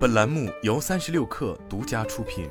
本栏目由三十六氪独家出品。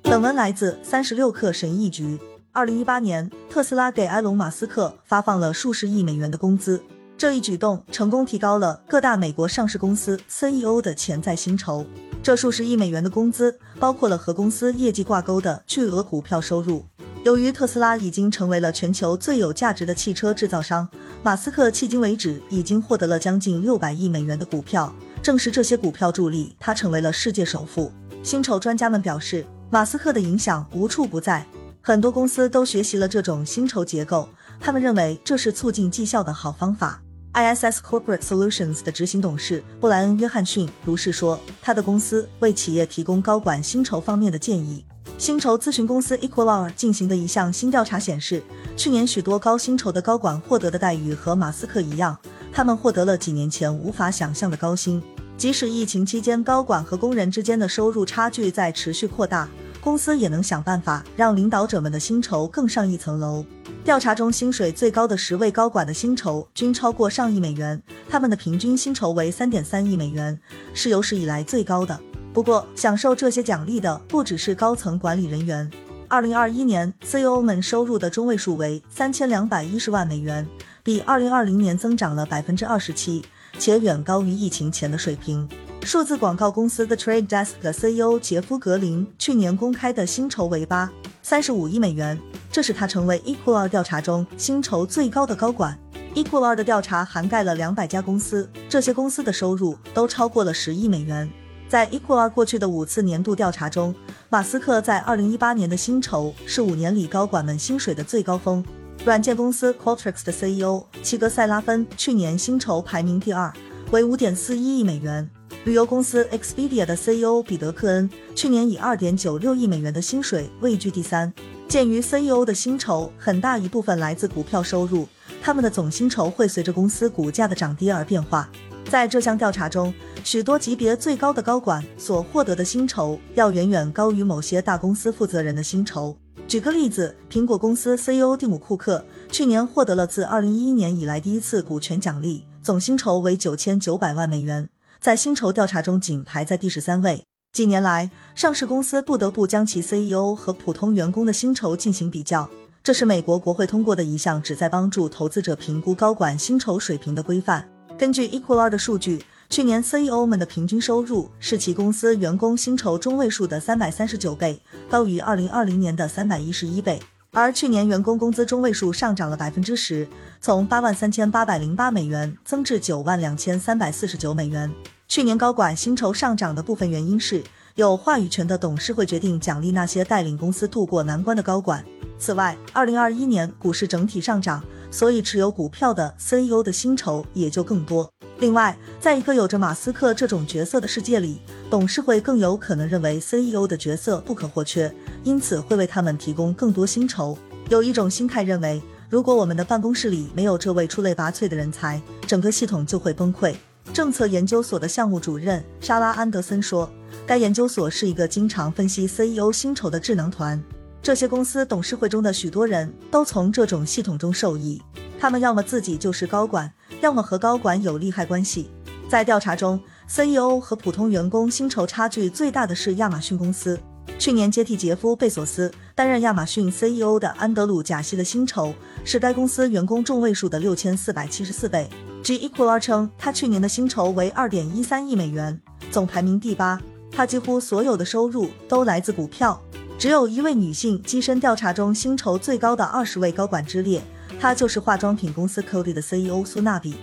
本文来自三十六氪神译局。二零一八年，特斯拉给埃隆·马斯克发放了数十亿美元的工资，这一举动成功提高了各大美国上市公司 CEO 的潜在薪酬。这数十亿美元的工资包括了和公司业绩挂钩的巨额股票收入。由于特斯拉已经成为了全球最有价值的汽车制造商，马斯克迄今为止已经获得了将近六百亿美元的股票。正是这些股票助力他成为了世界首富。薪酬专家们表示，马斯克的影响无处不在，很多公司都学习了这种薪酬结构，他们认为这是促进绩效的好方法。ISS Corporate Solutions 的执行董事布莱恩·约翰逊如是说，他的公司为企业提供高管薪酬方面的建议。薪酬咨询公司 Equalr 进行的一项新调查显示，去年许多高薪酬的高管获得的待遇和马斯克一样，他们获得了几年前无法想象的高薪。即使疫情期间高管和工人之间的收入差距在持续扩大，公司也能想办法让领导者们的薪酬更上一层楼。调查中薪水最高的十位高管的薪酬均超过上亿美元，他们的平均薪酬为三点三亿美元，是有史以来最高的。不过，享受这些奖励的不只是高层管理人员。二零二一年，CEO 们收入的中位数为三千两百一十万美元，比二零二零年增长了百分之二十七，且远高于疫情前的水平。数字广告公司 The Trade Desk 的 CEO 杰夫·格林去年公开的薪酬为八三十五亿美元，这使他成为 Equal 调查中薪酬最高的高管。Equal 的调查涵盖了两百家公司，这些公司的收入都超过了十亿美元。在 Equal 过去的五次年度调查中，马斯克在二零一八年的薪酬是五年里高管们薪水的最高峰。软件公司 Qualtrics 的 CEO 齐格塞拉芬去年薪酬排名第二，为五点四一亿美元。旅游公司 Expedia 的 CEO 彼得克恩去年以二点九六亿美元的薪水位居第三。鉴于 CEO 的薪酬很大一部分来自股票收入，他们的总薪酬会随着公司股价的涨跌而变化。在这项调查中，许多级别最高的高管所获得的薪酬要远远高于某些大公司负责人的薪酬。举个例子，苹果公司 CEO 蒂姆·库克去年获得了自2011年以来第一次股权奖励，总薪酬为九千九百万美元，在薪酬调查中仅排在第十三位。近年来，上市公司不得不将其 CEO 和普通员工的薪酬进行比较，这是美国国会通过的一项旨在帮助投资者评估高管薪酬水平的规范。根据 Equalr 的数据，去年 CEO 们的平均收入是其公司员工薪酬中位数的三百三十九倍，高于二零二零年的三百一十一倍。而去年员工工资中位数上涨了百分之十，从八万三千八百零八美元增至九万两千三百四十九美元。去年高管薪酬上涨的部分原因是，有话语权的董事会决定奖励那些带领公司渡过难关的高管。此外，二零二一年股市整体上涨。所以，持有股票的 CEO 的薪酬也就更多。另外，在一个有着马斯克这种角色的世界里，董事会更有可能认为 CEO 的角色不可或缺，因此会为他们提供更多薪酬。有一种心态认为，如果我们的办公室里没有这位出类拔萃的人才，整个系统就会崩溃。政策研究所的项目主任莎拉·安德森说：“该研究所是一个经常分析 CEO 薪酬的智囊团。”这些公司董事会中的许多人都从这种系统中受益，他们要么自己就是高管，要么和高管有利害关系。在调查中，CEO 和普通员工薪酬差距最大的是亚马逊公司。去年接替杰夫·贝索斯担任亚马逊 CEO 的安德鲁·贾西的薪酬是该公司员工中位数的六千四百七十四倍。据 Equalr 称，他去年的薪酬为二点一三亿美元，总排名第八。他几乎所有的收入都来自股票。只有一位女性跻身调查中薪酬最高的二十位高管之列，她就是化妆品公司 Coty 的 CEO 苏纳比，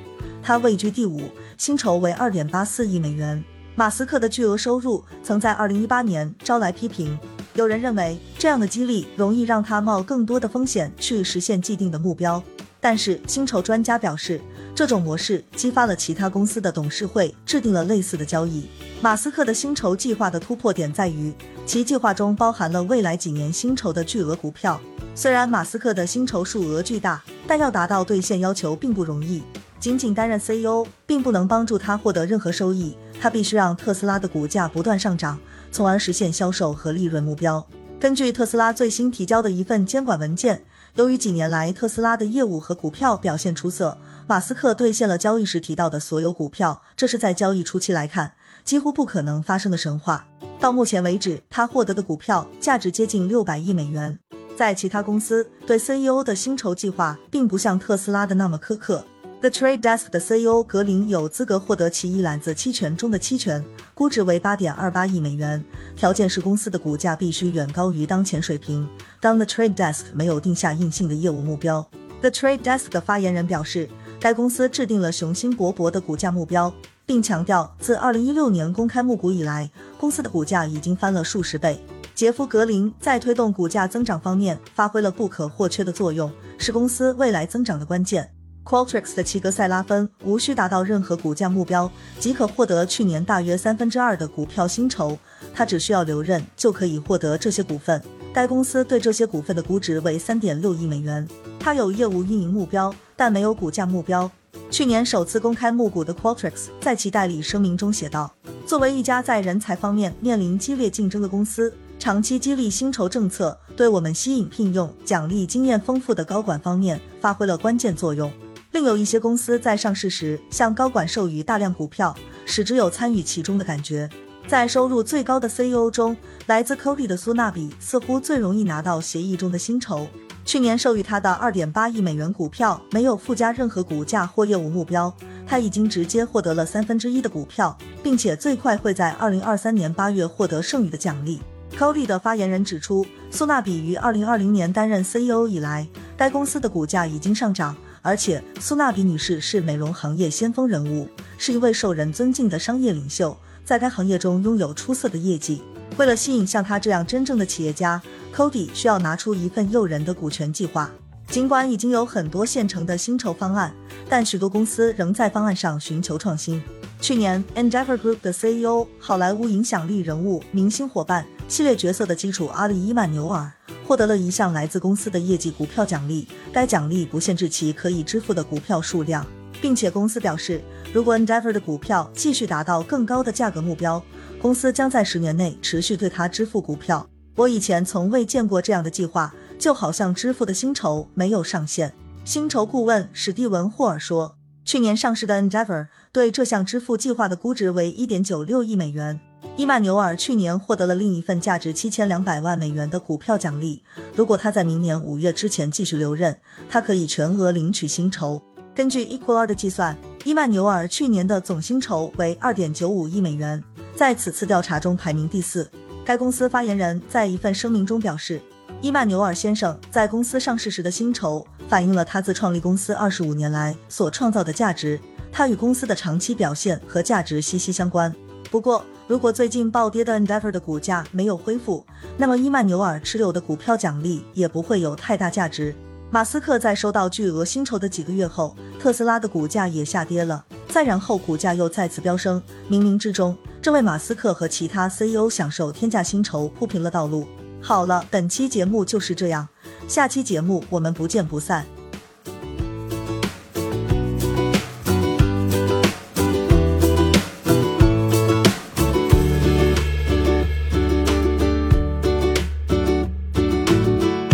她位居第五，薪酬为二点八四亿美元。马斯克的巨额收入曾在二零一八年招来批评，有人认为这样的激励容易让他冒更多的风险去实现既定的目标。但是薪酬专家表示，这种模式激发了其他公司的董事会制定了类似的交易。马斯克的薪酬计划的突破点在于。其计划中包含了未来几年薪酬的巨额股票。虽然马斯克的薪酬数额巨大，但要达到兑现要求并不容易。仅仅担任 CEO 并不能帮助他获得任何收益，他必须让特斯拉的股价不断上涨，从而实现销售和利润目标。根据特斯拉最新提交的一份监管文件，由于几年来特斯拉的业务和股票表现出色，马斯克兑现了交易时提到的所有股票，这是在交易初期来看几乎不可能发生的神话。到目前为止，他获得的股票价值接近六百亿美元。在其他公司对 CEO 的薪酬计划并不像特斯拉的那么苛刻。The Trade Desk 的 CEO 格林有资格获得其一揽子期权中的期权，估值为八点二八亿美元，条件是公司的股价必须远高于当前水平。当 The Trade Desk 没有定下硬性的业务目标，The Trade Desk 的发言人表示，该公司制定了雄心勃勃的股价目标，并强调自二零一六年公开募股以来，公司的股价已经翻了数十倍。杰夫·格林在推动股价增长方面发挥了不可或缺的作用，是公司未来增长的关键。Qualtrics 的齐格塞拉芬无需达到任何股价目标，即可获得去年大约三分之二的股票薪酬。他只需要留任就可以获得这些股份。该公司对这些股份的估值为三点六亿美元。它有业务运营目标，但没有股价目标。去年首次公开募股的 Qualtrics 在其代理声明中写道：“作为一家在人才方面面临激烈竞争的公司。”长期激励薪酬政策对我们吸引聘用、奖励经验丰富的高管方面发挥了关键作用。另有一些公司在上市时向高管授予大量股票，使之有参与其中的感觉。在收入最高的 CEO 中，来自 Cody 的苏纳比似乎最容易拿到协议中的薪酬。去年授予他的2.8亿美元股票没有附加任何股价或业务目标，他已经直接获得了三分之一的股票，并且最快会在2023年8月获得剩余的奖励。Cody 的发言人指出，苏纳比于2020年担任 CEO 以来，该公司的股价已经上涨，而且苏纳比女士是美容行业先锋人物，是一位受人尊敬的商业领袖，在该行业中拥有出色的业绩。为了吸引像他这样真正的企业家，Cody 需要拿出一份诱人的股权计划。尽管已经有很多现成的薪酬方案，但许多公司仍在方案上寻求创新。去年，Endeavor Group 的 CEO、好莱坞影响力人物、明星伙伴。系列角色的基础阿里伊曼纽尔获得了一项来自公司的业绩股票奖励，该奖励不限制其可以支付的股票数量，并且公司表示，如果 Endeavor 的股票继续达到更高的价格目标，公司将在十年内持续对他支付股票。我以前从未见过这样的计划，就好像支付的薪酬没有上限。薪酬顾问史蒂文霍尔说，去年上市的 Endeavor 对这项支付计划的估值为一点九六亿美元。伊曼纽尔去年获得了另一份价值七千两百万美元的股票奖励。如果他在明年五月之前继续留任，他可以全额领取薪酬。根据 Equal 的计算，伊曼纽尔去年的总薪酬为二点九五亿美元，在此次调查中排名第四。该公司发言人在一份声明中表示，伊曼纽尔先生在公司上市时的薪酬反映了他自创立公司二十五年来所创造的价值，他与公司的长期表现和价值息息相关。不过，如果最近暴跌的 Endeavor 的股价没有恢复，那么伊曼纽尔持有的股票奖励也不会有太大价值。马斯克在收到巨额薪酬的几个月后，特斯拉的股价也下跌了，再然后股价又再次飙升，冥冥之中，这位马斯克和其他 CEO 享受天价薪酬铺平了道路。好了，本期节目就是这样，下期节目我们不见不散。